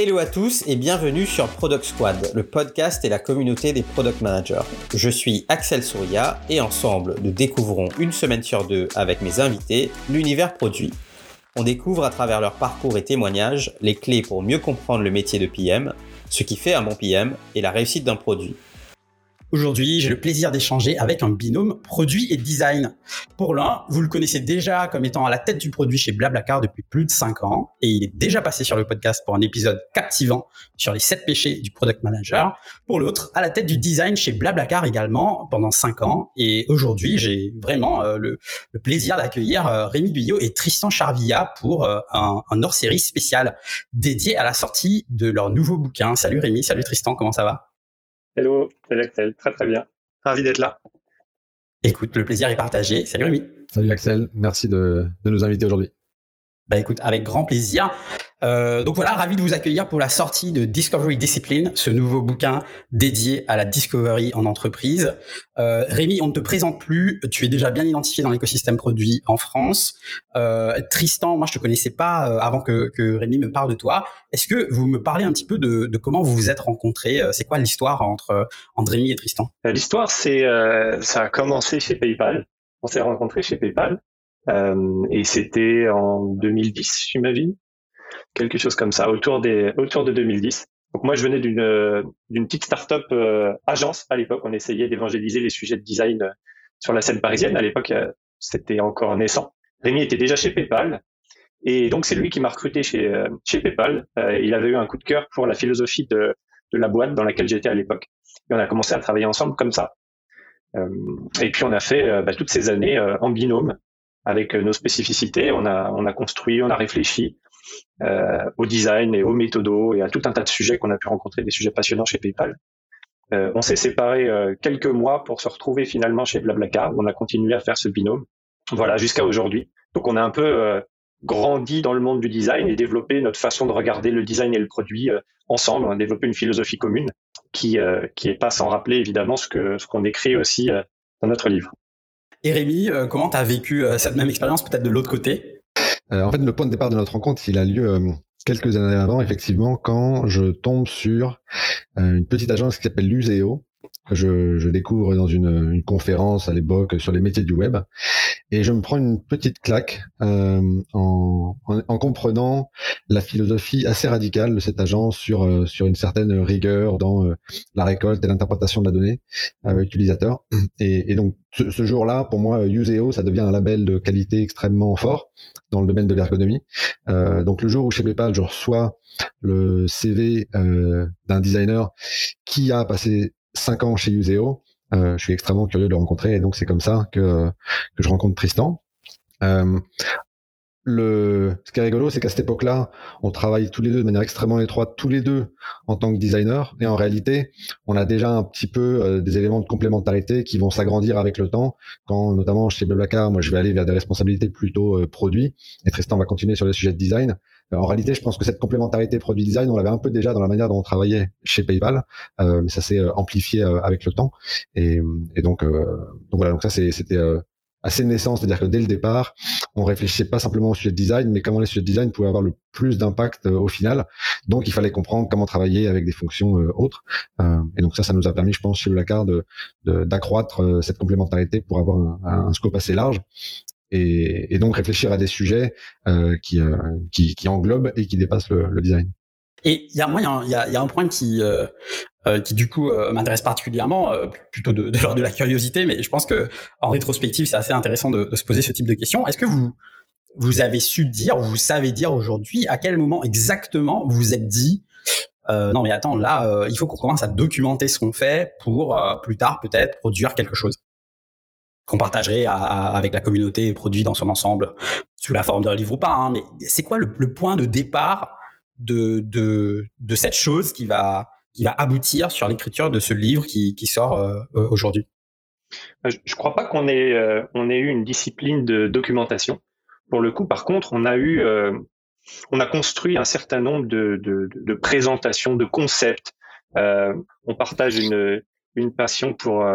Hello à tous et bienvenue sur Product Squad, le podcast et la communauté des product managers. Je suis Axel Souria et ensemble nous découvrons une semaine sur deux avec mes invités l'univers produit. On découvre à travers leur parcours et témoignages les clés pour mieux comprendre le métier de PM, ce qui fait un bon PM et la réussite d'un produit. Aujourd'hui, j'ai le plaisir d'échanger avec un binôme produit et design. Pour l'un, vous le connaissez déjà comme étant à la tête du produit chez Blablacar depuis plus de 5 ans et il est déjà passé sur le podcast pour un épisode captivant sur les 7 péchés du product manager. Pour l'autre, à la tête du design chez Blablacar également pendant 5 ans et aujourd'hui, j'ai vraiment euh, le, plaisir d'accueillir euh, Rémi Guyot et Tristan Charvilla pour euh, un, hors-série spécial dédié à la sortie de leur nouveau bouquin. Salut Rémi, salut Tristan, comment ça va? Hello, salut Axel, très très bien. Ravi d'être là. Écoute, le plaisir est partagé. Salut Rémi. Salut Axel, merci de nous inviter aujourd'hui. Bah écoute, avec grand plaisir. Euh, donc voilà, ravi de vous accueillir pour la sortie de Discovery Discipline, ce nouveau bouquin dédié à la discovery en entreprise. Euh, Rémi, on ne te présente plus, tu es déjà bien identifié dans l'écosystème produit en France. Euh, Tristan, moi je te connaissais pas euh, avant que, Rémi me parle de toi. Est-ce que vous me parlez un petit peu de, comment vous vous êtes rencontrés? C'est quoi l'histoire entre, entre Rémi et Tristan? L'histoire, c'est ça a commencé chez PayPal. On s'est rencontrés chez PayPal. Euh, et c'était en 2010, j'imagine, quelque chose comme ça, autour des autour de 2010. Donc moi, je venais d'une d'une petite start-up euh, agence à l'époque. On essayait d'évangéliser les sujets de design euh, sur la scène parisienne. À l'époque, c'était encore naissant. Rémi était déjà chez PayPal. Et donc, c'est lui qui m'a recruté chez, chez PayPal. il avait eu un coup de cœur pour la philosophie de, de la boîte dans laquelle j'étais à l'époque. Et on a commencé à travailler ensemble comme ça. et puis, on a fait bah, toutes ces années en binôme avec euh, nos spécificités. On a, on a construit, on a réfléchi euh, au design et aux méthodos et à tout un tas de sujets qu'on a pu rencontrer, des sujets passionnants chez PayPal. Euh, on s'est séparés euh, quelques mois pour se retrouver finalement chez Blablacar. On a continué à faire ce binôme, voilà, jusqu'à aujourd'hui. Donc on a un peu euh, grandi dans le monde du design et développé notre façon de regarder le design et le produit ensemble. Développé une philosophie commune qui qui est pas sans rappeler évidemment ce que ce qu'on écrit aussi dans notre livre. Et Rémi, euh, comment tu as vécu euh, cette même expérience peut-être de l'autre côté? Euh, En fait, le point de départ de notre rencontre, il a lieu quelques années avant, effectivement, quand je tombe sur une petite agence qui s'appelle Luseo, je, je, découvre dans une, une conférence à l'époque sur les métiers du web et je me prends une petite claque euh, en, en, en, comprenant la philosophie assez radicale de cette agence sur euh, sur une certaine rigueur dans euh, la récolte et l'interprétation de la donnée euh, utilisateur. Et, et, donc ce, ce jour-là pour moi Useo ça devient un label de qualité extrêmement fort dans le domaine de l'ergonomie. Donc le jour où chez PayPal je reçois le CV d'un designer qui a passé cinq ans chez Useo. Euh, je suis extrêmement curieux de le rencontrer et donc c'est comme ça que, que je rencontre Tristan. Euh, le, ce qui est rigolo, c'est qu'à cette époque-là, on travaille tous les deux de manière extrêmement étroite, tous les deux en tant que designer. Et en réalité, on a déjà un petit peu euh, des éléments de complémentarité qui vont s'agrandir avec le temps. Quand, notamment chez Blablacar, moi, je vais aller vers des responsabilités plutôt produits, et Tristan va continuer sur les sujets de design. Euh, en réalité, je pense que cette complémentarité produit-design, on l'avait un peu déjà dans la manière dont on travaillait chez PayPal, mais ça s'est amplifié avec le temps. Et, et donc, donc voilà. Donc ça, c'était assez naissant, c'est-à-dire que dès le départ, on réfléchissait pas simplement au sujet de design, mais comment les sujets de design pouvaient avoir le plus d'impact euh, au final. Donc, il fallait comprendre comment travailler avec des fonctions euh, autres. Euh, et donc ça, ça nous a permis, je pense, chez Blackard, de d'accroître cette complémentarité pour avoir un, scope assez large. Et, et, donc réfléchir à des sujets qui, qui, qui englobent et qui dépassent le, le design. Et il y a moi, il y, y, a un point qui euh, euh, qui du coup euh, m'intéresse particulièrement, plutôt de, de l'ordre de la curiosité, mais je pense que en rétrospective, c'est assez intéressant de, de, se poser ce type de questions. Est-ce que vous vous avez su dire, ou vous savez dire aujourd'hui, à quel moment exactement vous vous êtes dit non mais attends, là, il faut qu'on commence à documenter ce qu'on fait pour plus tard peut-être produire quelque chose? Qu'on partagerait avec la communauté produit dans son ensemble sous la forme d'un livre ou pas. Hein, mais c'est quoi le, point de départ de, de, de cette chose qui va, qui va aboutir sur l'écriture de ce livre qui, qui sort euh, euh, aujourd'hui? Je ne crois pas qu'on ait, euh, on ait eu une discipline de documentation. Pour le coup, par contre, on a eu, on a construit un certain nombre de, de, de présentations, de concepts. on partage une, une passion pour,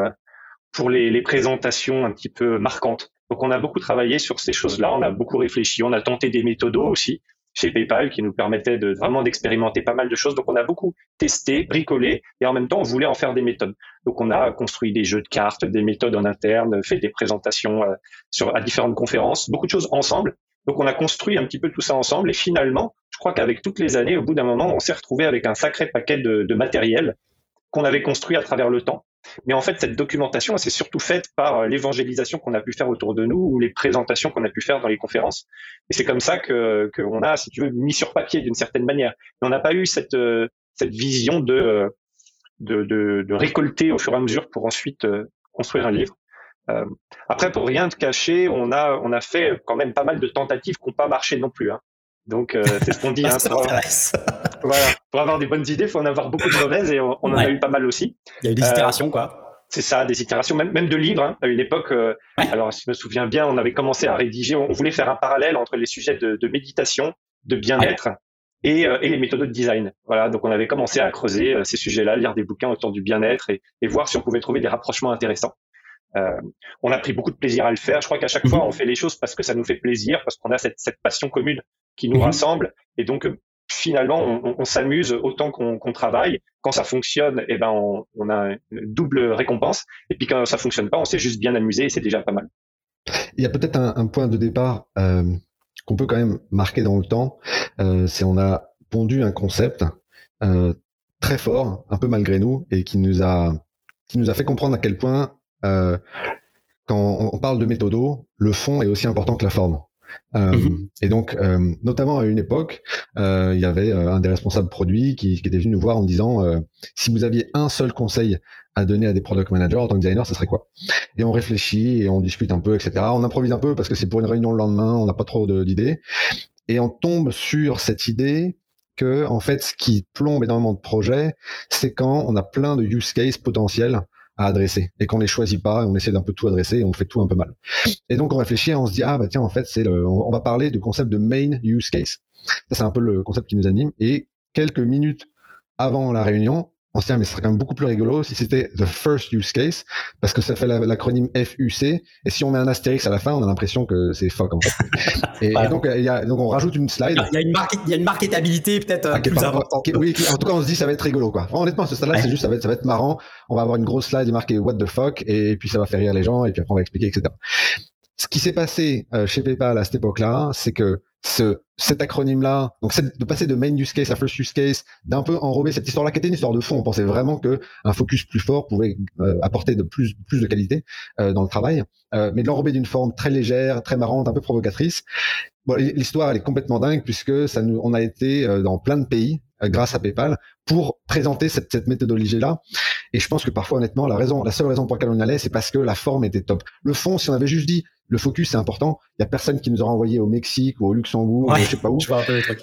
pour les, les présentations un petit peu marquantes. Donc, on a beaucoup travaillé sur ces choses-là. On a beaucoup réfléchi. On a tenté des méthodos aussi chez PayPal qui nous permettait de vraiment d'expérimenter pas mal de choses. Donc on a beaucoup testé, bricolé et en même temps on voulait en faire des méthodes. Donc on a construit des jeux de cartes, des méthodes en interne, fait des présentations euh, sur à différentes conférences, beaucoup de choses ensemble. Donc on a construit un petit peu tout ça ensemble et finalement, je crois qu'avec toutes les années, au bout d'un moment, on s'est retrouvé avec un sacré paquet de, de matériel qu'on avait construit à travers le temps. Mais en fait, cette documentation, c'est surtout faite par euh, l'évangélisation qu'on a pu faire autour de nous ou les présentations qu'on a pu faire dans les conférences. Et c'est comme ça que qu'on a, si tu veux, mis sur papier d'une certaine manière. Mais on n'a pas eu cette euh, cette vision de, de, de de récolter au fur et à mesure pour ensuite euh, construire un livre. Euh, après, pour rien te cacher, on a on a fait quand même pas mal de tentatives qui n'ont pas marché non plus. Hein. Donc c'est ce qu'on dit. hein, pour, voilà, pour avoir des bonnes idées, il faut en avoir beaucoup de mauvaises et on, en a eu pas mal aussi. Il y a eu des itérations, quoi. C'est ça, des itérations, même, même de livres. Hein. À une époque, euh, alors si je me souviens bien, on avait commencé à rédiger, on voulait faire un parallèle entre les sujets de, de méditation, de bien-être et, euh, et, les méthodes de design. Voilà, donc on avait commencé à creuser euh, ces sujets-là, lire des bouquins autour du bien-être et, et, voir si on pouvait trouver des rapprochements intéressants. On a pris beaucoup de plaisir à le faire. Je crois qu'à chaque fois, mhm. on fait les choses parce que ça nous fait plaisir, parce qu'on a cette, cette, passion commune qui nous mhm. rassemble. Et donc, finalement, on, on s'amuse autant qu'on travaille. Quand ça fonctionne, eh ben, on, on, a une double récompense. Et puis quand ça fonctionne pas, on s'est juste bien amusé et c'est déjà pas mal. Il y a peut-être un, un, point de départ euh, qu'on peut quand même marquer dans le temps. Euh, c'est on a pondu un concept euh, très fort, un peu malgré nous, et qui nous a qui nous a fait comprendre à quel point euh, quand on parle de méthodo, le fond est aussi important que la forme. Euh, mhm. Et donc, euh, notamment à une époque, euh, il y avait un des responsables produits qui, qui, était venu nous voir en disant si vous aviez un seul conseil à donner à des product managers en tant que designer, ce serait quoi? Et on réfléchit et on discute un peu, etc. On improvise un peu parce que c'est pour une réunion le lendemain, on n'a pas trop d'idées. Et on tombe sur cette idée que, en fait, ce qui plombe énormément de projets, c'est quand on a plein de use cases potentiels à adresser et qu'on les choisit pas, on essaie d'un peu tout adresser et on fait tout un peu mal. Et donc on réfléchit et on se dit ah bah tiens en fait c'est on, va parler du concept de main use case. Ça c'est un peu le concept qui nous anime et quelques minutes avant la réunion, dit, mais ce serait quand même beaucoup plus rigolo si c'était the first use case, parce que ça fait l'acronyme FUC, et si on met un astérix à la fin, on a l'impression que c'est fuck, en fait. Et, donc, il y a, donc, on rajoute une slide. Il y a une, marque, il y a une marketabilité peut-être ah, plus importante. oui, en tout cas, on se dit, ça va être rigolo, quoi. Honnêtement, ce stade-là, c'est juste, ça va, être, ça va être marrant. On va avoir une grosse slide marquée what the fuck, et puis ça va faire rire les gens, et puis après, on va expliquer, etc. Ce qui s'est passé euh, chez PayPal à cette époque-là, c'est que ce, cet acronyme-là, donc de passer de main use case à first use case, d'un peu enrober cette histoire-là qui était une histoire de fond. On pensait vraiment que un focus plus fort pouvait euh, apporter de plus, plus de qualité euh, dans le travail, euh, mais de l'enrober d'une forme très légère, très marrante, un peu provocatrice. Bon, l'histoire elle est complètement dingue puisque ça nous, on a été dans plein de pays grâce à PayPal pour présenter cette, cette méthodologie-là. Et je pense que parfois, honnêtement, la raison, la seule raison pour laquelle on allait, c'est parce que la forme était top. Le fond, si on avait juste dit le focus c'est important. Il y a personne qui nous aura envoyé au Mexique ou au Luxembourg, ou je sais pas où.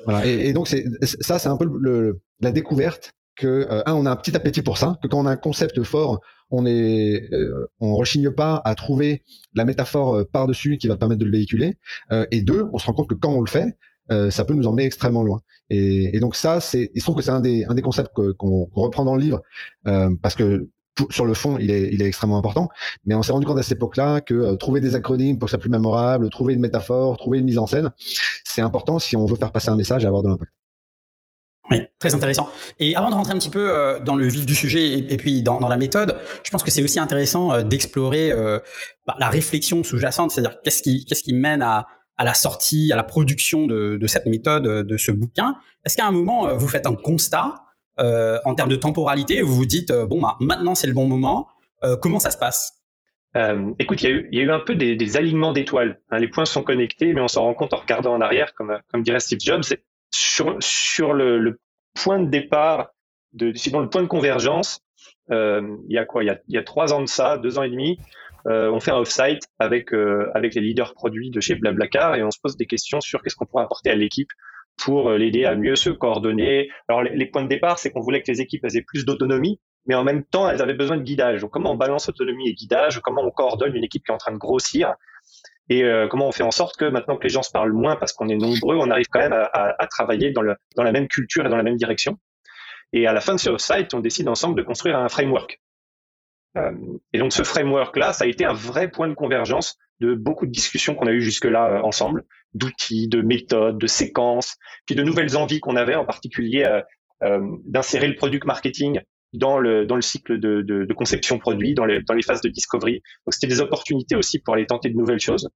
Voilà. Et, et, donc c'est ça, c'est un peu le, la découverte que euh, un, on a un petit appétit pour ça, que quand on a un concept fort, on est, euh, on rechigne pas à trouver la métaphore euh, par dessus qui va permettre de le véhiculer. Euh, et deux, on se rend compte que quand on le fait, ça peut nous emmener extrêmement loin. Et, et donc ça, c'est, il se trouve que c'est un des, un des concepts qu'on reprend dans le livre parce que sur le fond, il est, extrêmement important. Mais on s'est rendu compte à cette époque-là que euh, trouver des acronymes pour que ça soit plus mémorable, trouver une métaphore, trouver une mise en scène, c'est important si on veut faire passer un message et avoir de l'impact. Oui, très intéressant. Et avant de rentrer un petit peu euh, dans le vif du sujet et, puis dans, la méthode, je pense que c'est aussi intéressant euh, d'explorer bah, la réflexion sous-jacente, c'est-à-dire qu'est-ce qui, mène à, la sortie, à la production de, cette méthode, de ce bouquin. Est-ce qu'à un moment, vous faites un constat en termes de temporalité, vous vous dites euh, bon bah maintenant c'est le bon moment. Euh, comment ça se passe? Écoute, il y, a eu un peu des, alignements d'étoiles. Hein. les points sont connectés, mais on s'en rend compte en regardant en arrière, comme, comme dirait Steve Jobs. Sur, le, point de départ, de, le point de convergence, euh, il y a quoi? Il y a, trois ans de ça, deux ans et demi, euh, on fait un off-site avec, avec les leaders produits de chez Blablacar et on se pose des questions sur qu'est-ce qu'on pourrait apporter à l'équipe pour euh, l'aider à mieux se coordonner. Alors les, points de départ, c'est qu'on voulait que les équipes aient plus d'autonomie, mais en même temps, elles avaient besoin de guidage. Donc comment on balance autonomie et guidage? Comment on coordonne une équipe qui est en train de grossir? Et euh, comment on fait en sorte que maintenant que les gens se parlent moins parce qu'on est nombreux, on arrive quand même à, à, travailler dans, le, dans la même culture et dans la même direction. Et à la fin de ce site, on décide ensemble de construire un framework. et donc ce framework-là, ça a été un vrai point de convergence de beaucoup de discussions qu'on a eues jusque-là ensemble, d'outils, de méthodes, de séquences, puis de nouvelles envies qu'on avait, en particulier d'insérer le product marketing dans le dans le cycle de, de, de conception produit, dans les dans les phases de discovery. Donc c'était des opportunités aussi pour aller tenter de nouvelles choses.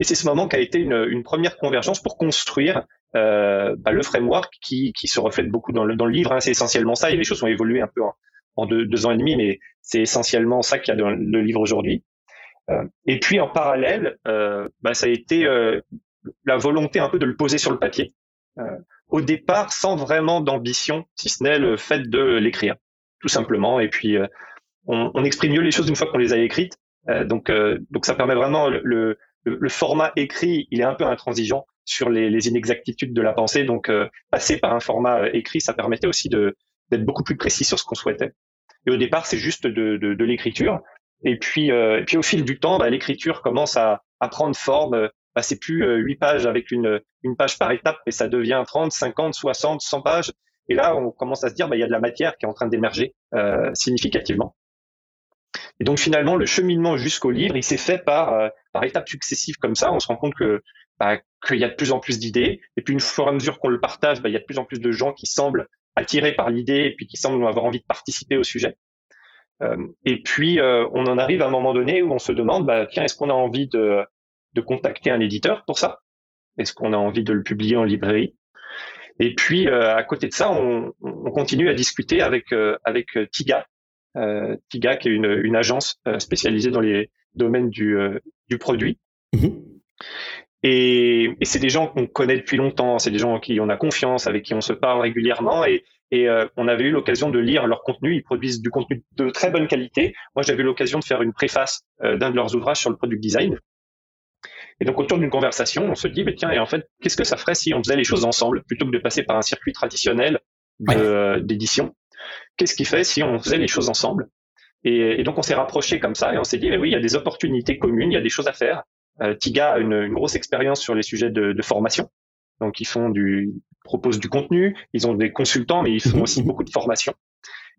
Et c'est ce moment qui a été une, une première convergence pour construire euh, bah, le framework qui, qui se reflète beaucoup dans le, dans le livre. Hein. C'est essentiellement ça. Et les choses ont évolué un peu en, en deux, deux, ans et demi, mais c'est essentiellement ça qu'il y a dans le livre aujourd'hui. Euh, et puis en parallèle, euh, bah, ça a été euh, la volonté un peu de le poser sur le papier. Au départ sans vraiment d'ambition, si ce n'est le fait de l'écrire, tout simplement. Et puis, on, on, exprime mieux les choses une fois qu'on les a écrites. Donc, donc ça permet vraiment le, le, le, format écrit, il est un peu intransigeant sur les, les inexactitudes de la pensée. Donc, passer par un format écrit, ça permettait aussi d'être beaucoup plus précis sur ce qu'on souhaitait. Et au départ, c'est juste de, de, de l'écriture. Et puis, et puis au fil du temps, bah, l'écriture commence à, à prendre forme bah, c'est plus euh, huit pages avec une, une page par étape, mais ça devient 30, 50, 60, 100 pages. Et là, on commence à se dire, bah, il y a de la matière qui est en train d'émerger euh, significativement. Et donc finalement, le cheminement jusqu'au livre, il s'est fait par, euh, par étapes successives comme ça. On se rend compte que bah, qu'il y a de plus en plus d'idées. Et puis une fois à mesure qu'on le partage, bah, il y a de plus en plus de gens qui semblent attirés par l'idée et puis qui semblent avoir envie de participer au sujet. Euh, et puis on en arrive à un moment donné où on se demande, bah, tiens, est-ce qu'on a envie de, de contacter un éditeur pour ça? Est-ce qu'on a envie de le publier en librairie? Et puis euh, à côté de ça, on, on, continue à discuter avec euh, avec euh, Tiga, euh, Tiga qui est une, une agence spécialisée dans les domaines du, du produit. Mm-hmm. Et, et c'est des gens qu'on connaît depuis longtemps, c'est des gens en qui on a confiance, avec qui on se parle régulièrement et, et on avait eu l'occasion de lire leur contenu. Ils produisent du contenu de très bonne qualité. Moi, j'avais eu l'occasion de faire une préface d'un de leurs ouvrages sur le product design. Et donc autour d'une conversation, on se dit, mais tiens, et en fait, qu'est-ce que ça ferait si on faisait les choses ensemble plutôt que de passer par un circuit traditionnel d'édition? Qu'est-ce qui fait si on faisait les choses ensemble? Et, et, donc on s'est rapproché comme ça et on s'est dit, mais oui, il y a des opportunités communes, il y a des choses à faire. Euh, Tiga a une, une, grosse expérience sur les sujets de, de, formation. Donc ils font du, proposent du contenu, ils ont des consultants, mais ils font mhm. aussi beaucoup de formation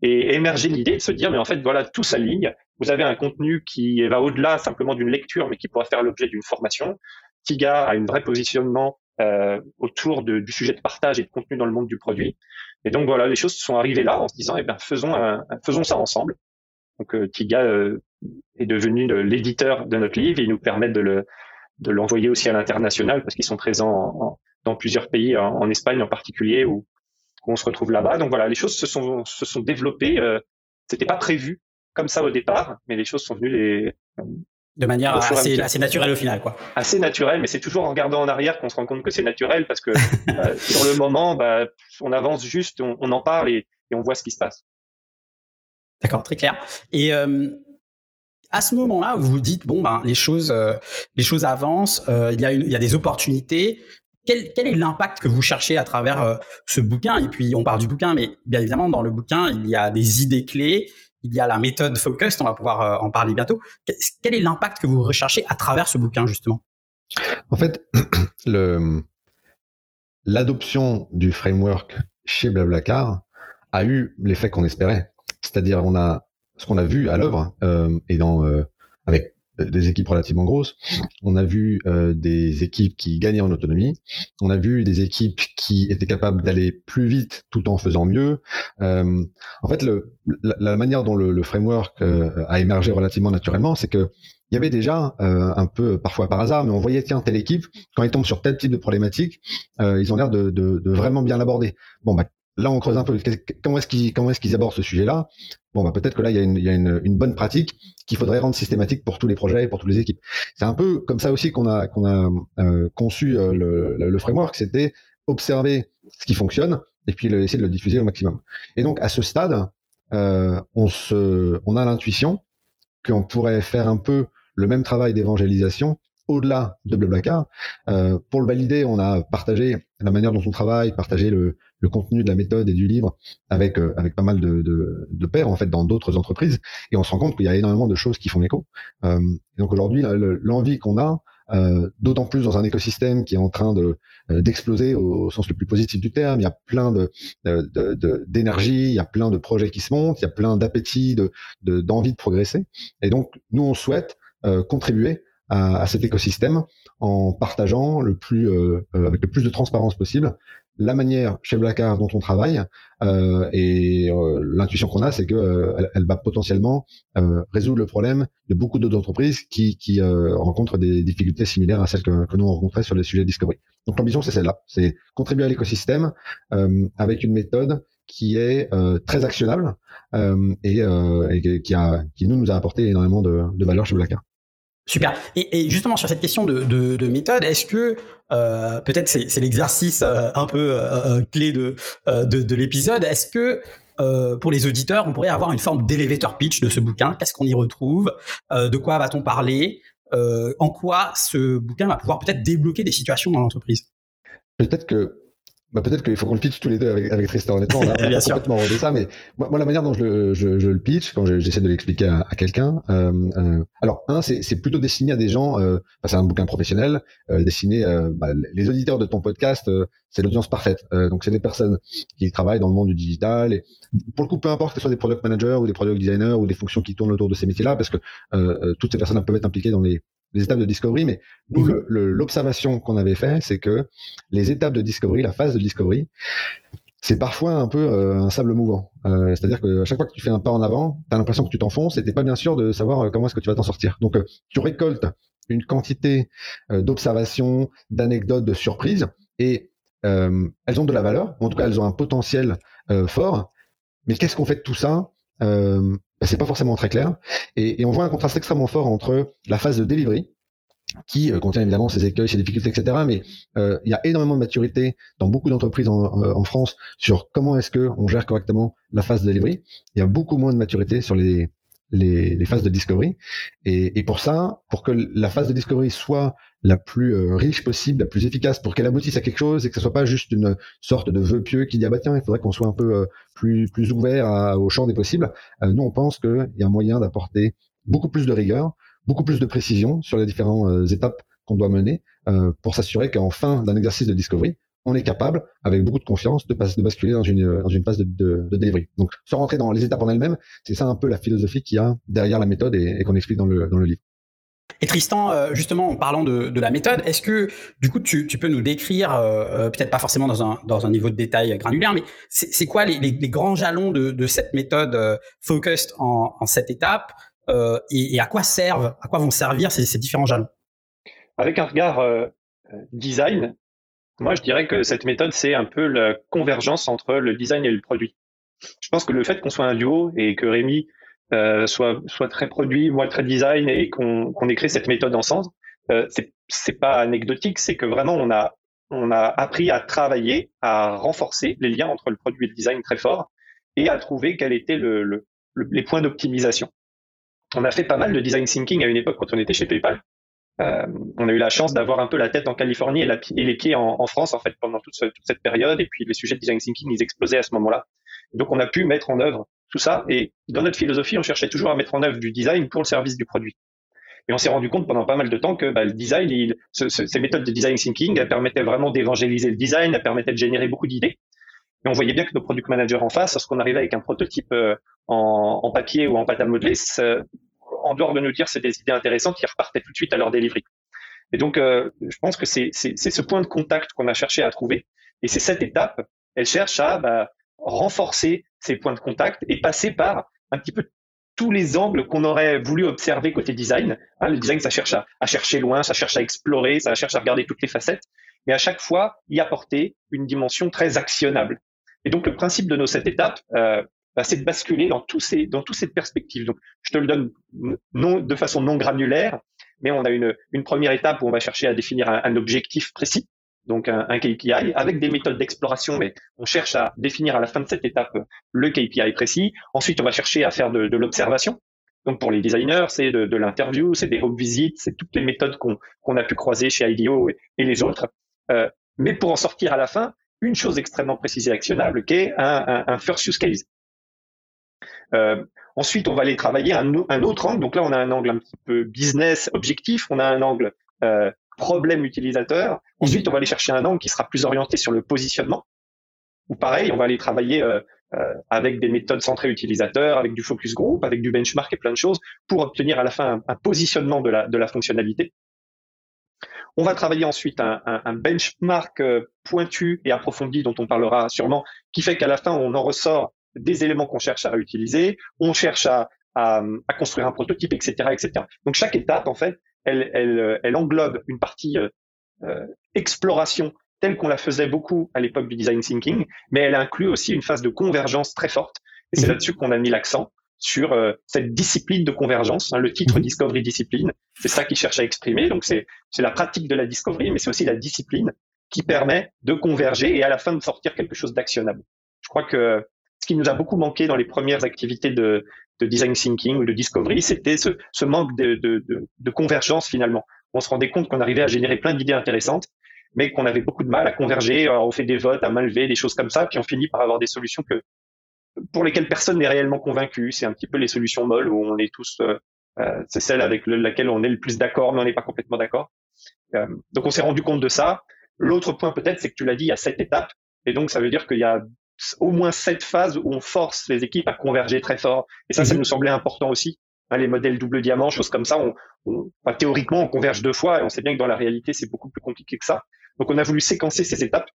et émerger l'idée de se dire, mais en fait, voilà, tout s'aligne. Vous avez un contenu qui va au-delà simplement d'une lecture, mais qui pourra faire l'objet d'une formation. Tiga a une vrai positionnement euh, autour de, du sujet de partage et de contenu dans le monde du produit. Et donc voilà, les choses sont arrivées là en se disant, eh ben, faisons, un, faisons ça ensemble. Donc euh, Tiga euh, est devenu l'éditeur de notre livre. Et il nous permet de le de l'envoyer aussi à l'international parce qu'ils sont présents dans plusieurs pays, en, en Espagne en particulier, où on se retrouve là-bas. Donc voilà, les choses se sont, se sont développées. Euh, C'était pas prévu comme ça au départ, mais les choses sont venues les de manière assez, assez, naturelle au final, quoi. Assez naturelle, mais c'est toujours en regardant en arrière qu'on se rend compte que c'est naturel parce que euh, sur le moment, bah, on avance juste, on, on en parle et, et, on voit ce qui se passe. D'accord, très clair. Et euh, à ce moment-là, vous vous dites bon ben les choses, euh, les choses avancent, euh, il y a une, il y a des opportunités quel, est l'impact que vous cherchez à travers euh, ce bouquin? Et puis, on parle du bouquin, mais bien évidemment, dans le bouquin, il y a des idées clés, il y a la méthode Focus, on va pouvoir euh, en parler bientôt. Quel est l'impact que vous recherchez à travers ce bouquin, justement? En fait, l'adoption du framework chez Blablacar a eu l'effet qu'on espérait. C'est-à-dire, on a ce qu'on a vu à l'œuvre euh, et dans avec des équipes relativement grosses. On a vu euh, des équipes qui gagnaient en autonomie. On a vu des équipes qui étaient capables d'aller plus vite tout en faisant mieux. Euh, en fait, le, la, manière dont le, le framework euh, a émergé relativement naturellement, c'est que il y avait déjà euh, un peu parfois par hasard, mais on voyait tiens telle équipe quand ils tombent sur tel type de problématique, ils ont l'air de, de, de, vraiment bien l'aborder. Bon bah là on creuse un peu comment est-ce qu'ils qu'ils abordent ce sujet-là? Bon bah peut-être que là il y a une, il y a une, une bonne pratique qu'il faudrait rendre systématique pour tous les projets et pour toutes les équipes. C'est un peu comme ça aussi qu'on a qu'on a euh, conçu euh, le, le, framework, c'était observer ce qui fonctionne et puis le, essayer de le diffuser au maximum. Et donc à ce stade, euh, on se on a l'intuition qu'on pourrait faire un peu le même travail d'évangélisation au-delà de Blablacar. Euh, pour le valider, on a partagé la manière dont on travaille, partagé le, le contenu de la méthode et du livre avec euh, avec pas mal de, de, de pairs en fait dans d'autres entreprises, et on se rend compte qu'il y a énormément de choses qui font écho. Euh, donc aujourd'hui, l'envie qu'on a, d'autant plus dans un écosystème qui est en train de d'exploser au, sens le plus positif du terme. Il y a plein de d'énergie, il y a plein de projets qui se montent, il y a plein d'appétit, de d'envie de, progresser. Et donc nous on souhaite contribuer à, cet écosystème en partageant le plus avec le plus de transparence possible la manière chez Blackard dont on travaille euh, et euh, l'intuition qu'on a, c'est que euh, elle, va potentiellement résoudre le problème de beaucoup d'autres entreprises qui, qui rencontrent des difficultés similaires à celles que, nous on sur les sujets de discovery. Donc l'ambition c'est celle-là, c'est contribuer à l'écosystème avec une méthode qui est très actionnable et, et, qui, nous a apporté énormément de, de valeur chez Blackard. Super. Et, justement sur cette question de, méthode, est-ce que euh, peut-être c'est, l'exercice euh, un peu euh, clé de, de, l'épisode, est-ce que pour les auditeurs, on pourrait avoir une forme d'élévateur pitch de ce bouquin? Qu'est-ce qu'on y retrouve? De quoi va-t-on parler? En quoi ce bouquin va pouvoir peut-être débloquer des situations dans l'entreprise? Peut-être que bah peut-être qu'il faut qu'on le pitch tous les deux avec, avec Tristan. Honnêtement, on a, complètement rodé ça, mais moi, la manière dont je le, je, je le pitch, quand j'essaie de l'expliquer à, à quelqu'un, euh, euh, alors un, c'est plutôt destiné à des gens. Euh, bah, c'est un bouquin professionnel, euh, destiné. Euh, bah, les auditeurs de ton podcast, euh, c'est l'audience parfaite. donc c'est des personnes qui travaillent dans le monde du digital. Et pour le coup, peu importe que ce soit des product managers ou des product designers ou des fonctions qui tournent autour de ces métiers-là, parce que toutes ces personnes peuvent être impliquées dans les les étapes de discovery, mais nous, mhm. l'observation qu'on avait fait, c'est que les étapes de discovery, la phase de discovery, c'est parfois un peu euh, un sable mouvant. Euh, C'est-à-dire que à chaque fois que tu fais un pas en avant, tu as l'impression que tu t'enfonces et t'es pas bien sûr de savoir euh, comment est-ce que tu vas t'en sortir. Donc, euh, tu récoltes une quantité d'observations, d'anecdotes, de surprises, et elles ont de la valeur, en tout cas elles ont un potentiel fort. Mais qu'est-ce qu'on fait de tout ça? Bah, c'est pas forcément très clair. Et, on voit un contraste extrêmement fort entre la phase de delivery, qui euh, contient évidemment ses écueils, ses difficultés, etc. Mais euh, il y a énormément de maturité dans beaucoup d'entreprises en, euh, en, France sur comment est-ce que on gère correctement la phase de delivery. Il y a beaucoup moins de maturité sur les les, les phases de discovery. Et, et, pour ça, pour que la phase de discovery soit la plus euh, riche possible, la plus efficace, pour qu'elle aboutisse à quelque chose et que ce soit pas juste une sorte de vœu pieux qui dit ah bah tiens il faudrait qu'on soit un peu euh, plus plus ouvert au champ des possibles. Euh, nous on pense qu'il y a moyen d'apporter beaucoup plus de rigueur, beaucoup plus de précision sur les différentes étapes qu'on doit mener pour s'assurer qu'en fin d'un exercice de discovery, on est capable, avec beaucoup de confiance, de, de basculer dans une, dans une phase de, de, de delivery. Donc, sans rentrer dans les étapes en elles-mêmes, c'est ça un peu la philosophie qu'il y a derrière la méthode et, qu'on explique dans le, dans le livre. Et Tristan, euh, justement, en parlant de, de la méthode, est-ce que du coup tu, tu peux nous décrire, euh, euh, peut-être pas forcément dans un, dans un niveau de détail granulaire, mais c'est quoi les, les, grands jalons de, de cette méthode focused en, en cette étape et, et, à quoi servent, à quoi vont servir ces, ces différents jalons? Avec un regard design, moi, je dirais que cette méthode, c'est un peu la convergence entre le design et le produit. Je pense que le fait qu'on soit un duo et que Rémi euh, soit, très produit, moi très design, et qu'on qu'on ait créé cette méthode ensemble, euh, c'est pas anecdotique, c'est que vraiment on a appris à travailler, à renforcer les liens entre le produit et le design très fort, et à trouver quels étaient le, le, les points d'optimisation. On a fait pas mal de design thinking à une époque quand on était chez PayPal. Euh, on a eu la chance d'avoir un peu la tête en Californie et, les pieds en, France en fait pendant toute, cette période. Et puis les sujets de design thinking ils explosaient à ce moment-là. Donc on a pu mettre en œuvre tout ça. Et dans notre philosophie, on cherchait toujours à mettre en œuvre du design pour le service du produit. Et on s'est rendu compte pendant pas mal de temps que bah, le design, ces méthodes de design thinking, elles permettaient vraiment d'évangéliser le design, elles permettaient de générer beaucoup d'idées. Et on voyait bien que nos product managers en face, lorsqu'on arrivait avec un prototype euh, en, papier ou en pâte à modeler, en dehors de nous dire c'est des idées intéressantes, ils repartaient tout de suite à leur delivery. Et donc, euh, je pense que c'est ce point de contact qu'on a cherché à trouver. Et c'est cette étape, elle cherche à bah, renforcer ces points de contact et passer par un petit peu tous les angles qu'on aurait voulu observer côté design. Hein, le design, ça cherche à, chercher loin, ça cherche à explorer, ça cherche à regarder toutes les facettes, mais à chaque fois, y apporter une dimension très actionnable. Et donc, le principe de nos sept étapes, euh, bah, c'est de basculer dans tous ces dans toutes ces perspectives. Donc, je te le donne de façon non granulaire, mais on a une une première étape où on va chercher à définir un, objectif précis, donc un, KPI avec des méthodes d'exploration, mais on cherche à définir à la fin de cette étape le KPI précis. Ensuite, on va chercher à faire de, l'observation. Donc pour les designers, c'est de, l'interview, c'est des home visits, c'est toutes les méthodes qu'on qu'on a pu croiser chez IDEO et, les autres. Euh, mais pour en sortir à la fin, une chose extrêmement précise et actionnable, qui est un first use case. Euh, ensuite, on va aller travailler un, autre angle. Donc là, on a un angle un petit peu business, objectif. On a un angle euh, problème utilisateur. Ensuite, on va aller chercher un angle qui sera plus orienté sur le positionnement. Ou pareil, on va aller travailler euh, euh, avec des méthodes centrées utilisateurs, avec du focus group, avec du benchmark et plein de choses pour obtenir à la fin un, positionnement de la, de la fonctionnalité. On va travailler ensuite un, un, benchmark euh, pointu et approfondi dont on parlera sûrement, qui fait qu'à la fin, on en ressort des éléments qu'on cherche à réutiliser, on cherche à, à, à, construire un prototype, etc., etc. Donc chaque étape, en fait, elle, elle, elle englobe une partie euh, exploration telle qu'on la faisait beaucoup à l'époque du design thinking, mais elle inclut aussi une phase de convergence très forte. Et c'est mhm. là-dessus qu'on a mis l'accent sur euh, cette discipline de convergence. Hein, le titre mhm. Discovery Discipline, c'est ça qu'il cherche à exprimer. Donc c'est la pratique de la discovery, mais c'est aussi la discipline qui permet de converger et à la fin de sortir quelque chose d'actionnable. Je crois que ce qui nous a beaucoup manqué dans les premières activités de, de design thinking ou de discovery, c'était ce, manque de, convergence finalement. On se rendait compte qu'on arrivait à générer plein d'idées intéressantes, mais qu'on avait beaucoup de mal à converger. Alors, on fait des votes à main levée, des choses comme ça, puis on finit par avoir des solutions que pour lesquelles personne n'est réellement convaincu. C'est un petit peu les solutions molles où on est tous, euh, euh c'est celle avec laquelle on est le plus d'accord, mais on n'est pas complètement d'accord. Euh, donc on s'est rendu compte de ça. L'autre point peut-être, c'est que tu l'as dit, il y a sept étapes, et donc ça veut dire qu'il y a au moins sept phases où on force les équipes à converger très fort. Et ça, ça mhm. nous semblait important aussi. Hein, les modèles double diamant, choses comme ça, on, on, théoriquement, on converge deux fois, et on sait bien que dans la réalité, c'est beaucoup plus compliqué que ça. Donc on a voulu séquencer ces étapes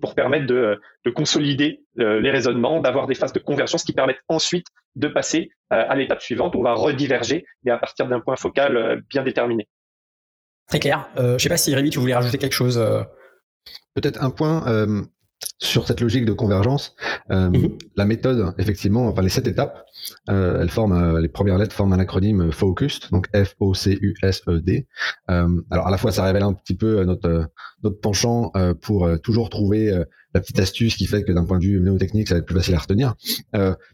pour permettre de, de consolider euh, les raisonnements, d'avoir des phases de convergence qui permettent ensuite de passer euh, à l'étape suivante. On va rediverger, mais à partir d'un point focal euh, bien déterminé. Très clair. je ne sais pas si Rémi, tu voulais rajouter quelque chose. Peut-être un point sur cette logique de convergence, euh, mhm. la méthode, effectivement, enfin les sept étapes, euh, elles forment euh, les premières lettres forment un acronyme FOCUSED, donc F O C U S E D. alors à la fois ça révèle un petit peu notre notre penchant pour toujours trouver la petite astuce qui fait que d'un point de vue mnémotechnique ça va être plus facile à retenir.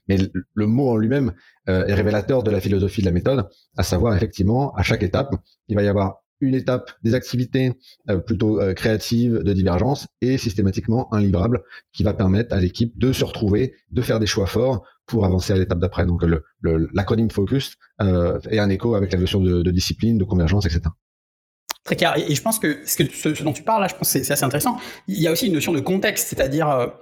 mais le, le, mot en lui-même est révélateur de la philosophie de la méthode, à savoir effectivement à chaque étape il va y avoir une étape des activités euh, plutôt euh, créatives de divergence et systématiquement un livrable qui va permettre à l'équipe de se retrouver, de faire des choix forts pour avancer à l'étape d'après. Donc l'acronyme Focus euh, est un écho avec la notion de, discipline, de convergence, etc. Très clair. Et, je pense que ce, dont tu parles là, je pense que c'est assez intéressant. Il y a aussi une notion de contexte, c'est-à-dire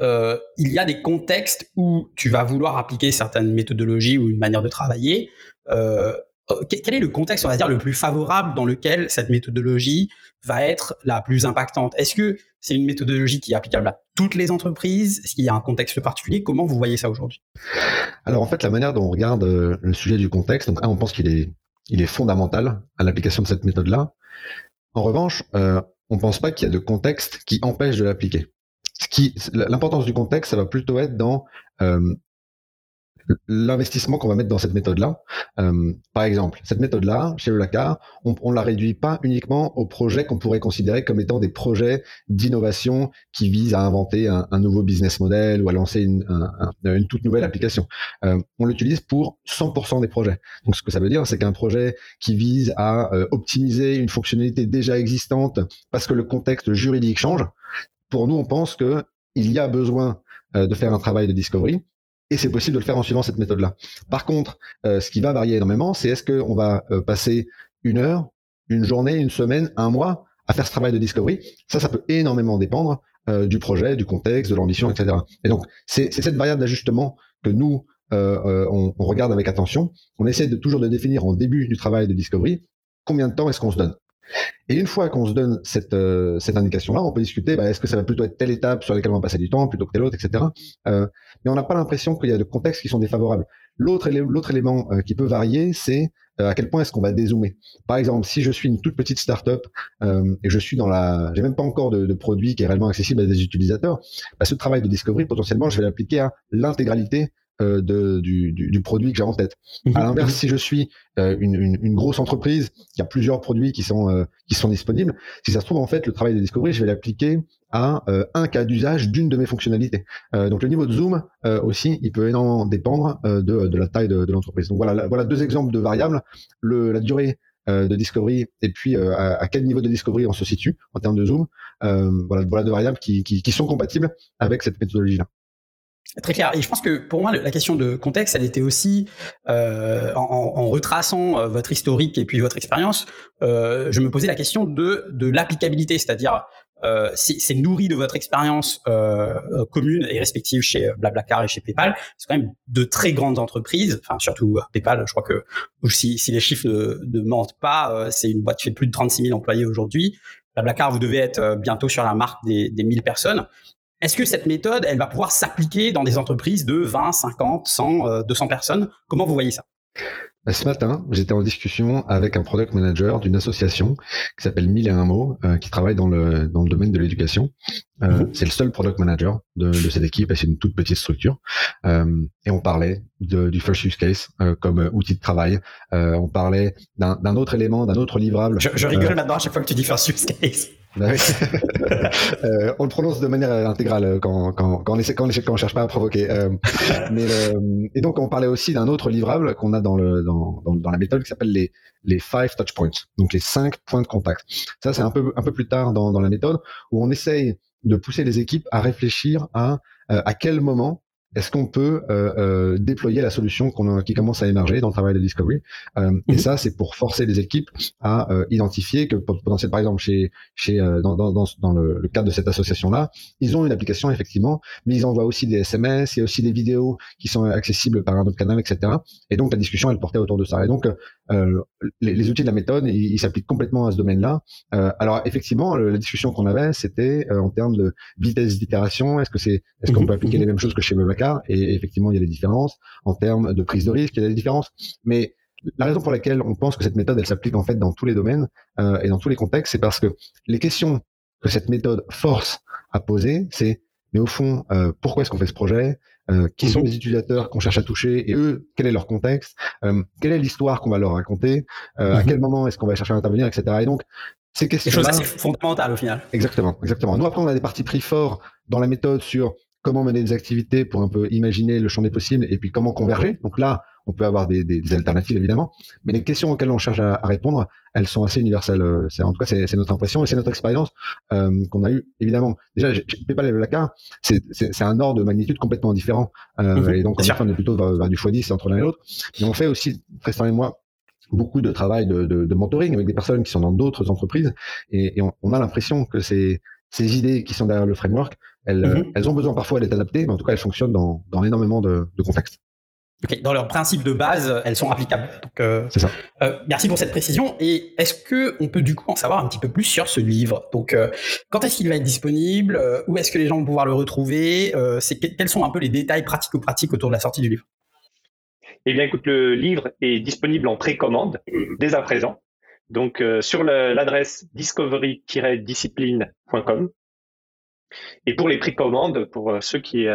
euh, il y a des contextes où tu vas vouloir appliquer certaines méthodologies ou une manière de travailler. Quel est le contexte, on va dire, le plus favorable dans lequel cette méthodologie va être la plus impactante? Est-ce que c'est une méthodologie qui est applicable à toutes les entreprises? Est-ce qu'il y a un contexte particulier? Comment vous voyez ça aujourd'hui? Alors en fait, la manière dont on regarde euh, le sujet du contexte, on pense qu'il est, il est fondamental à l'application de cette méthode-là. En revanche, euh, on ne pense pas qu'il y a de contexte qui empêche de l'appliquer. L'importance du contexte, ça va plutôt être dans l'investissement qu'on va mettre dans cette méthode-là. Euh, par exemple, cette méthode-là, chez le on, on la réduit pas uniquement aux projets qu'on pourrait considérer comme étant des projets d'innovation qui visent à inventer un, un, nouveau business model ou à lancer une, une toute nouvelle application. Euh, on l'utilise pour 100% des projets. Donc, ce que ça veut dire, c'est qu'un projet qui vise à euh, optimiser une fonctionnalité déjà existante parce que le contexte juridique change, pour nous, on pense que il y a besoin euh, de faire un travail de discovery et c'est possible de le faire en suivant cette méthode-là. Par contre, euh, ce qui va varier énormément, c'est est-ce qu'on va euh, passer une heure, une journée, une semaine, un mois à faire ce travail de discovery? Ça, ça peut énormément dépendre euh, du projet, du contexte, de l'ambition, etc. Et donc, c'est cette variable d'ajustement que nous, on, regarde avec attention. On essaie toujours de définir en début du travail de discovery combien de temps est-ce qu'on se donne. Et une fois qu'on se donne cette, euh, cette indication-là, on peut discuter, bah, est-ce que ça va plutôt être telle étape sur laquelle on va passer du temps plutôt que telle autre, etc. Euh, mais on n'a pas l'impression qu'il y a de contextes qui sont défavorables. L'autre l'autre élément euh, qui peut varier, c'est euh, à quel point est-ce qu'on va dézoomer. Par exemple, si je suis une toute petite startup euh, et je suis dans la, j'ai même pas encore de, de, produit qui est réellement accessible à des utilisateurs, bah, ce travail de discovery potentiellement, je vais l'appliquer à l'intégralité de, du, du, produit que j'ai en tête. Mhm. À l'inverse, si je suis euh, une, une, une, grosse entreprise qui a plusieurs produits qui sont euh, qui sont disponibles, si ça se trouve en fait le travail de discovery, je vais l'appliquer à un cas d'usage d'une de mes fonctionnalités. donc le niveau de zoom aussi, il peut énormément dépendre de, de la taille de, de l'entreprise. Donc voilà, voilà deux exemples de variables. Le, la durée de discovery et puis à, à, quel niveau de discovery on se situe en termes de zoom. voilà, voilà deux variables qui, qui, qui sont compatibles avec cette méthodologie-là. Très clair. Et je pense que pour moi, la question de contexte, elle était aussi euh, en, en, retraçant euh, votre historique et puis votre expérience, euh, je me posais la question de, de l'applicabilité, c'est-à-dire euh, c'est nourri de votre expérience euh, commune et respective chez Blablacar et chez PayPal. C'est quand même de très grandes entreprises, enfin surtout PayPal. Je crois que si, si les chiffres ne, ne mentent pas, c'est une boîte qui fait plus de 36 000 employés aujourd'hui. Blablacar, vous devez être bientôt sur la marque des, des 1000 personnes. Est-ce que cette méthode, elle va pouvoir s'appliquer dans des entreprises de 20, 50, 100, 200 personnes? Comment vous voyez ça? Bah, ce matin, j'étais en discussion avec un product manager d'une association qui s'appelle Mille et un mots, euh, qui travaille dans le, dans le domaine de l'éducation. Euh, mhm. C'est le seul product manager de, de cette équipe et c'est une toute petite structure. Euh, et on parlait de, du first use case comme outil de travail. On parlait d'un autre élément, d'un autre livrable. Je, je rigole maintenant à chaque fois que tu dis first use case. Bah euh, on le prononce de manière intégrale quand, quand, quand on essaie, quand on, cherche pas à provoquer. Euh, mais et donc on parlait aussi d'un autre livrable qu'on a dans le dans, dans la méthode qui s'appelle les les five touch points, donc les cinq points de contact. Ça c'est un peu un peu plus tard dans, dans la méthode où on essaye de pousser les équipes à réfléchir à euh, à quel moment est-ce qu'on peut euh, euh, déployer la solution qu'on qui commence à émerger dans le travail de discovery euh, Et mhm. ça, c'est pour forcer les équipes à euh, identifier que potentiellement, par exemple, chez, chez euh, dans, dans, dans, le, cadre de cette association-là, ils ont une application effectivement, mais ils envoient aussi des SMS, il y a aussi des vidéos qui sont accessibles par un autre canal, etc. Et donc la discussion, elle portait autour de ça. Et donc euh, les, les, outils de la méthode, ils s'appliquent complètement à ce domaine-là. alors effectivement, la discussion qu'on avait, c'était en termes de vitesse d'itération. Est-ce que c'est, est-ce qu'on mhm. peut appliquer les mêmes choses que chez Mobile et effectivement, il y a des différences. En termes de prise de risque, il y a des différences. Mais la raison pour laquelle on pense que cette méthode, elle s'applique en fait dans tous les domaines euh, et dans tous les contextes, c'est parce que les questions que cette méthode force à poser, c'est mais au fond, euh, pourquoi est-ce qu'on fait ce projet? Euh, Qui sont les utilisateurs qu'on cherche à toucher Et eux, quel est leur contexte euh, Quelle est l'histoire qu'on va leur raconter euh, À mhm. quel moment est-ce qu'on va chercher à intervenir, etc. Et donc, ces questions. Des choses assez fondamentales au final. Exactement, exactement. Nous après, on a des parties pris forts dans la méthode sur comment mener des activités pour un peu imaginer le champ des possibles et puis comment converger. Donc là, on peut avoir des, des, alternatives évidemment, mais les questions auxquelles on cherche à, répondre, elles sont assez universelles. C'est en tout cas c'est notre impression et c'est notre expérience euh, qu'on a eu évidemment. Déjà, PayPal et le LACA, c'est un ordre de magnitude complètement différent euh, mhm. et donc en fait, on est plutôt vers, du x10 entre l'un et l'autre. Mais on fait aussi Tristan et moi beaucoup de travail de, de, de, mentoring avec des personnes qui sont dans d'autres entreprises et, et on, on, a l'impression que ces, ces idées qui sont derrière le framework, elles, mhm. elles ont besoin parfois d'être adaptées, mais en tout cas, elles fonctionnent dans, dans énormément de, de contextes. Dans leurs principes de base, elles sont applicables. Euh, c'est ça. Euh, merci pour cette précision. Et est-ce que on peut du coup en savoir un petit peu plus sur ce livre? Donc, euh, quand est-ce qu'il va être disponible? Où est-ce que les gens vont pouvoir le retrouver? Quels sont un peu les détails pratico-pratiques autour de la sortie du livre? Eh bien, écoute, le livre est disponible en précommande dès à présent. Donc, sur l'adresse discovery-discipline.com. Et pour les précommandes, pour ceux qui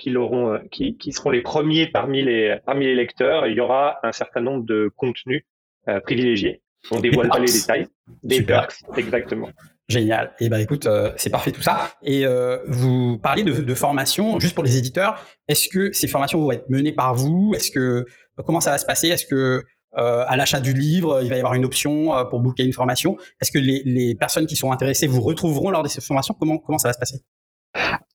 qui, l'auront, euh, qui, qui, seront les premiers parmi les, parmi les lecteurs, il y aura un certain nombre de contenus euh, privilégiés. On dévoile pas les détails. Des perks, exactement. Génial. Et eh ben écoute, euh, c'est parfait tout ça. Et euh, vous parliez de, de, formation, juste pour les éditeurs. Est-ce que ces formations vont être menées par vous? Est-ce que comment ça va se passer? Est-ce que euh, à l'achat du livre, il va y avoir une option pour booker une formation. Est-ce que les, les, personnes qui sont intéressées vous retrouveront lors de ces formations Comment comment ça va se passer?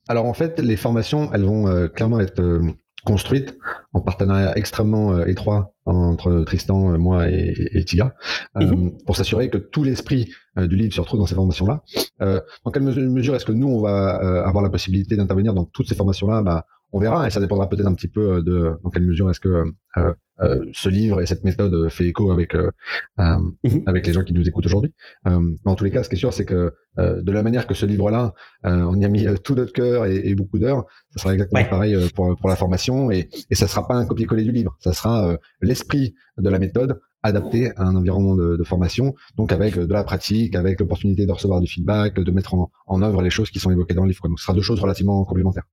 Alors en fait, les formations, elles vont euh, clairement être euh, construites en partenariat extrêmement euh, étroit entre Tristan, moi et, et Tiga, mhm. pour s'assurer que tout l'esprit du livre se retrouve dans ces formations-là. dans quelle mesure est-ce que nous, on va avoir la possibilité d'intervenir dans toutes ces formations-là? Bah, On verra, et ça dépendra peut-être un petit peu de dans quelle mesure est-ce que euh, ce livre et cette méthode fait écho avec euh, euh mhm. avec les gens qui nous écoutent aujourd'hui. Euh, mais en tous les cas, ce qui est sûr, c'est que de la manière que ce livre-là, on y a mis tout notre cœur et, et beaucoup d'heures, ça sera exactement pareil pour pour la formation et et ça sera pas un copier-coller du livre, ça sera l'esprit de la méthode adapté à un environnement de, de, formation, donc avec de la pratique, avec l'opportunité de recevoir du feedback, de mettre en, en œuvre les choses qui sont évoquées dans le livre. Donc, ce sera deux choses relativement complémentaires.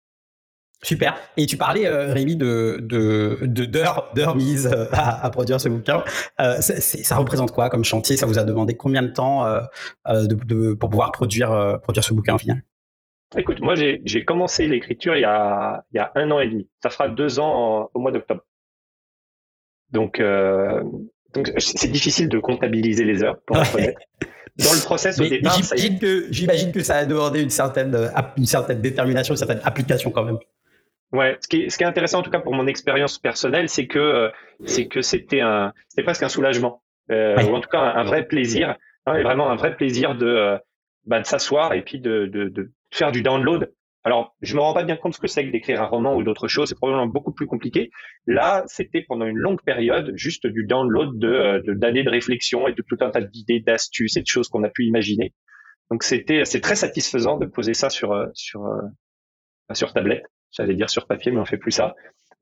Super. Et tu parlais, euh, Rémi, de de d'heures d'heures mises euh, à, à, produire ce bouquin. Euh, ça représente quoi comme chantier? Ça vous a demandé combien de temps euh, de, de, pour pouvoir produire produire ce bouquin au final? Écoute, moi j'ai commencé l'écriture il y a il y a un an et demi. Ça fera deux ans au mois d'octobre. Donc donc c'est difficile de comptabiliser les heures pour être honnête. Dans le process au départ, j'imagine que j'imagine que ça a demandé une certaine une certaine détermination, une certaine application quand même. Ouais, ce qui, est, ce qui est intéressant en tout cas pour mon expérience personnelle, c'est que euh, c'est que c'était un, c'était presque un soulagement, euh, ou en tout cas un, vrai plaisir, hein, vraiment un vrai plaisir de, euh, bah, de s'asseoir et puis de, de, de, faire du download. Alors, je me rends pas bien compte ce que c'est que d'écrire un roman ou d'autres choses, c'est probablement beaucoup plus compliqué. Là, c'était pendant une longue période juste du download de d'années de, réflexion et de tout un tas d'idées, d'astuces et de choses qu'on a pu imaginer. Donc c'était c'est très satisfaisant de poser ça sur sur sur tablette j'allais dire sur papier, mais on fait plus ça.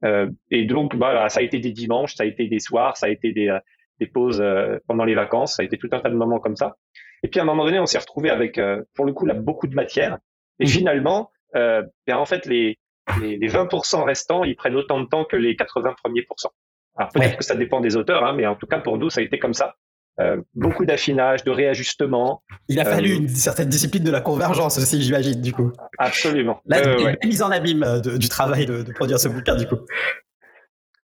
Euh, et donc, bah, ça a été des dimanches, ça a été des soirs, ça a été des, euh, des pauses euh, pendant les vacances, ça a été tout un tas de moments comme ça. Et puis à un moment donné, on s'est retrouvé avec, euh, pour le coup, là, beaucoup de matière. Et mhm. finalement, ben, en fait, les, les, les, 20% restants, ils prennent autant de temps que les 80 premiers pourcents. Alors peut-être que ça dépend des auteurs, hein, mais en tout cas pour nous, ça a été comme ça. Euh, beaucoup d'affinage, de réajustement. Il a fallu euh, une certaine discipline de la convergence aussi, j'imagine, du coup. Absolument. La, euh, mise en abîme du travail de, produire ce bouquin, du coup.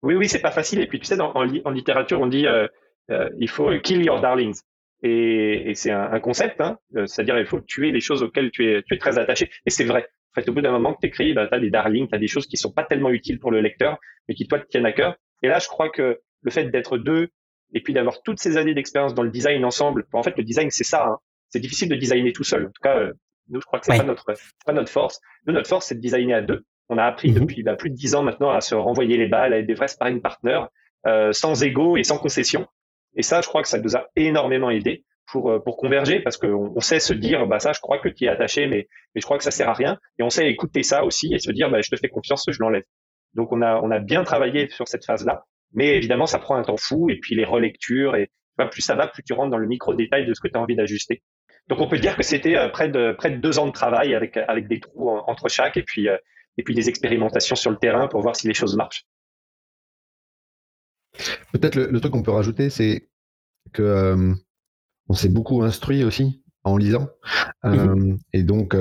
Oui, oui, c'est pas facile. Et puis, tu sais, en, littérature, on dit il faut kill your darlings. Et, c'est un, concept, hein, c'est-à-dire il faut tuer les choses auxquelles tu es, tu es très attaché. Et c'est vrai. En fait, au bout d'un moment que tu écris, bah, tu as des darlings, tu as des choses qui sont pas tellement utiles pour le lecteur, mais qui, toi, te tiennent à cœur. Et là, je crois que le fait d'être deux et puis d'avoir toutes ces années d'expérience dans le design ensemble. En fait, le design, c'est ça. Hein. C'est difficile de designer tout seul. En tout cas, euh, nous, je crois que c'est pas notre, pas notre force. Nous, notre force, c'est de designer à deux. On a appris mhm. depuis bah, plus de dix ans maintenant à se renvoyer les balles, à être des vrais sparring partners, euh, sans ego et sans concession. Et ça, je crois que ça nous a énormément aidé pour euh, pour converger parce qu'on on sait se dire bah ça je crois que tu es attaché mais mais je crois que ça sert à rien et on sait écouter ça aussi et se dire bah je te fais confiance je l'enlève donc on a on a bien travaillé sur cette phase là mais évidemment, ça prend un temps fou et puis les relectures et plus ça va, plus tu rentres dans le micro détail de ce que tu as envie d'ajuster. Donc on peut dire que c'était euh, près de près de deux ans de travail avec avec des trous entre chaque et puis euh, et puis des expérimentations sur le terrain pour voir si les choses marchent. Peut-être le, truc qu'on peut rajouter, c'est que euh, on s'est beaucoup instruit aussi en lisant, mm-hmm. et donc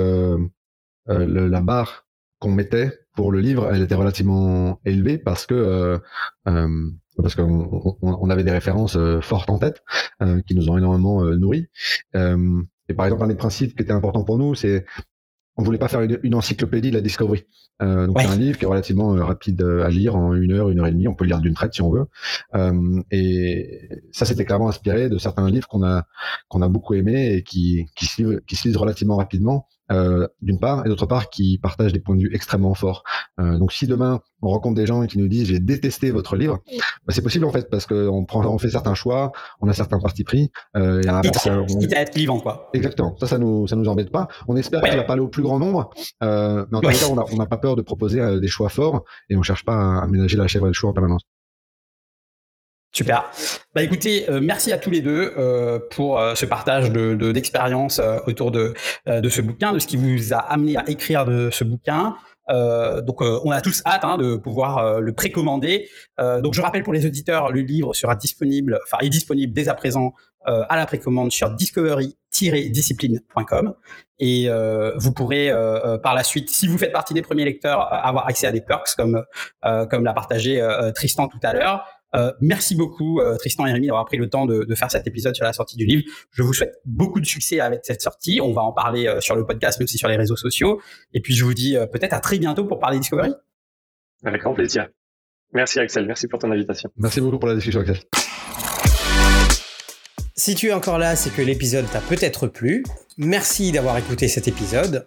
la barre qu'on mettait pour le livre, elle était relativement élevée parce que euh, euh, parce qu'on on, avait des références euh, fortes en tête qui nous ont énormément nourris. et par exemple, un des principes qui était important pour nous, c'est on voulait pas faire une, encyclopédie de la discovery. Euh, donc c'est un livre qui est relativement rapide à lire en une heure, une heure et demie. On peut le lire d'une traite si on veut. Euh, et ça, c'était clairement inspiré de certains livres qu'on a qu'on a beaucoup aimés et qui qui se qui se lisent relativement rapidement euh, d'une part, et d'autre part qui partagent des points de vue extrêmement forts. Euh, donc si demain on rencontre des gens qui nous disent j'ai détesté votre livre, bah, c'est possible en fait parce qu'on prend, on fait certains choix, on a certains partis pris. Euh, et à, être vivant quoi. Exactement. Ça, ça nous, ça nous embête pas. On espère qu'il va pas aller au plus grand nombre, euh, mais en tout cas, on n'a pas peur de proposer euh, des choix forts et on cherche pas à aménager la chèvre et le choix en permanence. Super. Bah écoutez, euh, merci à tous les deux euh, pour euh, ce partage de d'expérience autour de de ce bouquin, de ce qui vous a amené à écrire de ce bouquin. donc on a tous hâte hein, de pouvoir le précommander. donc je rappelle pour les auditeurs, le livre sera disponible, enfin est disponible dès à présent à la précommande sur discovery-discipline.com et vous pourrez par la suite, si vous faites partie des premiers lecteurs, avoir accès à des perks comme comme l'a partagé Tristan tout à l'heure. Euh, merci beaucoup euh, Tristan et Rémi d'avoir pris le temps de, faire cet épisode sur la sortie du livre. Je vous souhaite beaucoup de succès avec cette sortie. On va en parler euh, sur le podcast, mais aussi sur les réseaux sociaux. Et puis je vous dis peut-être à très bientôt pour parler Discovery. Avec grand plaisir. Merci Axel, merci pour ton invitation. Merci beaucoup pour la discussion Axel. Si tu es encore là, c'est que l'épisode t'a peut-être plu. Merci d'avoir écouté cet épisode.